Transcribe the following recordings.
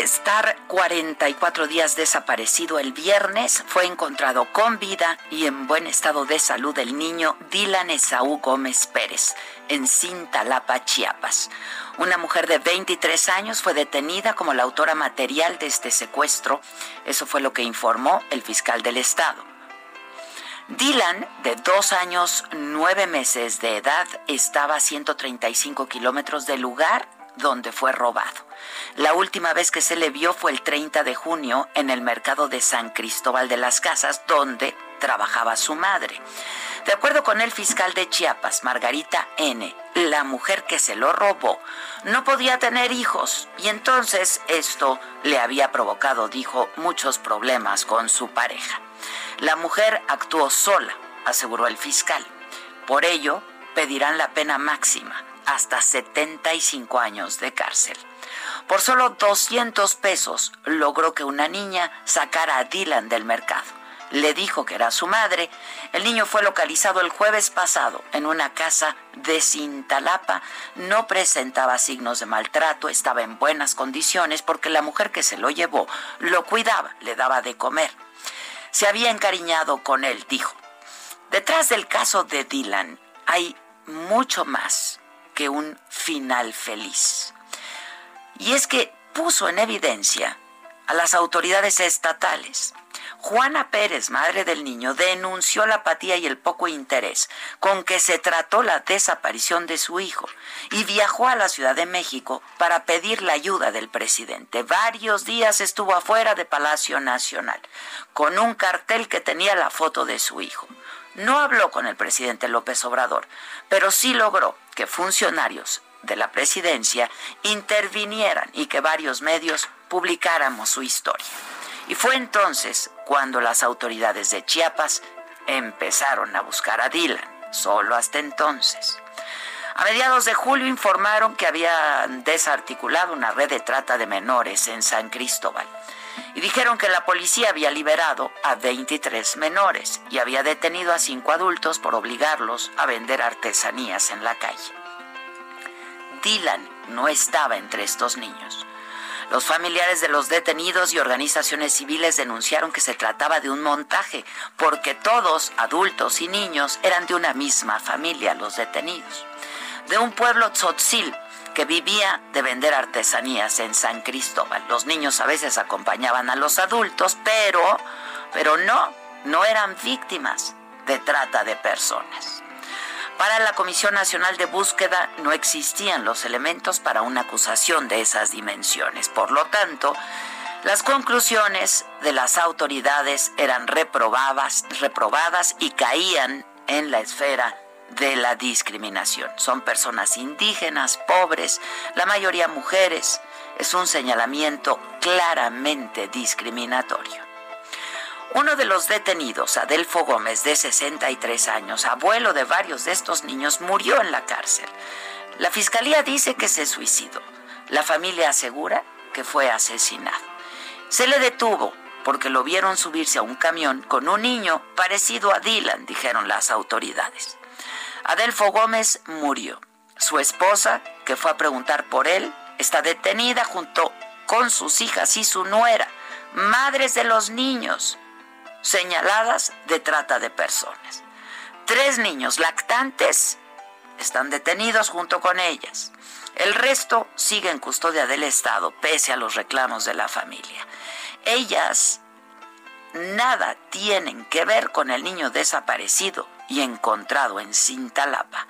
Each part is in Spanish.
Estar 44 días desaparecido el viernes, fue encontrado con vida y en buen estado de salud el niño Dylan Esaú Gómez Pérez en Cintalapa, Chiapas. Una mujer de 23 años fue detenida como la autora material de este secuestro. Eso fue lo que informó el fiscal del estado. Dylan, de dos años, nueve meses de edad, estaba a 135 kilómetros del lugar donde fue robado. La última vez que se le vio fue el 30 de junio en el mercado de San Cristóbal de las Casas, donde trabajaba su madre. De acuerdo con el fiscal de Chiapas, Margarita N., la mujer que se lo robó no podía tener hijos y entonces esto le había provocado, dijo, muchos problemas con su pareja. La mujer actuó sola, aseguró el fiscal. Por ello, pedirán la pena máxima, hasta 75 años de cárcel. Por solo 200 pesos logró que una niña sacara a Dylan del mercado. Le dijo que era su madre. El niño fue localizado el jueves pasado en una casa de Cintalapa. No presentaba signos de maltrato, estaba en buenas condiciones porque la mujer que se lo llevó lo cuidaba, le daba de comer. Se había encariñado con él, dijo. Detrás del caso de Dylan hay mucho más que un final feliz. Y es que puso en evidencia a las autoridades estatales. Juana Pérez, madre del niño, denunció la apatía y el poco interés con que se trató la desaparición de su hijo y viajó a la Ciudad de México para pedir la ayuda del presidente. Varios días estuvo afuera de Palacio Nacional con un cartel que tenía la foto de su hijo. No habló con el presidente López Obrador, pero sí logró que funcionarios de la presidencia intervinieran y que varios medios publicáramos su historia. Y fue entonces cuando las autoridades de Chiapas empezaron a buscar a Dylan, solo hasta entonces. A mediados de julio informaron que habían desarticulado una red de trata de menores en San Cristóbal y dijeron que la policía había liberado a 23 menores y había detenido a cinco adultos por obligarlos a vender artesanías en la calle. Dylan no estaba entre estos niños. Los familiares de los detenidos y organizaciones civiles denunciaron que se trataba de un montaje, porque todos, adultos y niños, eran de una misma familia, los detenidos. De un pueblo tzotzil que vivía de vender artesanías en San Cristóbal. Los niños a veces acompañaban a los adultos, pero, pero no, no eran víctimas de trata de personas. Para la Comisión Nacional de Búsqueda no existían los elementos para una acusación de esas dimensiones. Por lo tanto, las conclusiones de las autoridades eran reprobadas, reprobadas y caían en la esfera de la discriminación. Son personas indígenas, pobres, la mayoría mujeres. Es un señalamiento claramente discriminatorio. Uno de los detenidos, Adelfo Gómez, de 63 años, abuelo de varios de estos niños, murió en la cárcel. La fiscalía dice que se suicidó. La familia asegura que fue asesinado. Se le detuvo porque lo vieron subirse a un camión con un niño parecido a Dylan, dijeron las autoridades. Adelfo Gómez murió. Su esposa, que fue a preguntar por él, está detenida junto con sus hijas y su nuera, madres de los niños, señaladas de trata de personas. Tres niños lactantes están detenidos junto con ellas. El resto sigue en custodia del Estado, pese a los reclamos de la familia. Ellas nada tienen que ver con el niño desaparecido y encontrado en Cintalapa.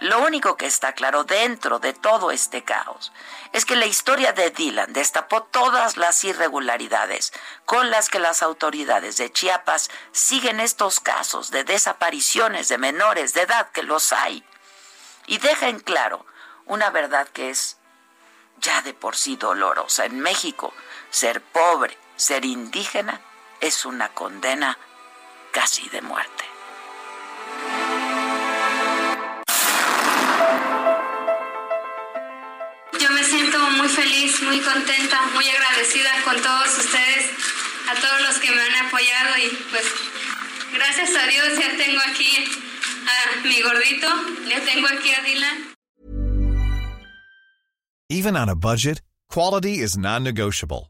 Lo único que está claro dentro de todo este caos es que la historia de Dylan destapó todas las irregularidades con las que las autoridades de Chiapas siguen estos casos de desapariciones de menores de edad que los hay y deja en claro una verdad que es ya de por sí dolorosa. En México, ser pobre, ser indígena, es una condena casi de muerte. Yo me siento muy feliz, muy contenta, muy agradecida con todos ustedes, a todos los que me han apoyado y pues gracias a Dios ya tengo aquí a mi gordito, ya tengo aquí a Dylan. Even on a budget, quality is non-negotiable.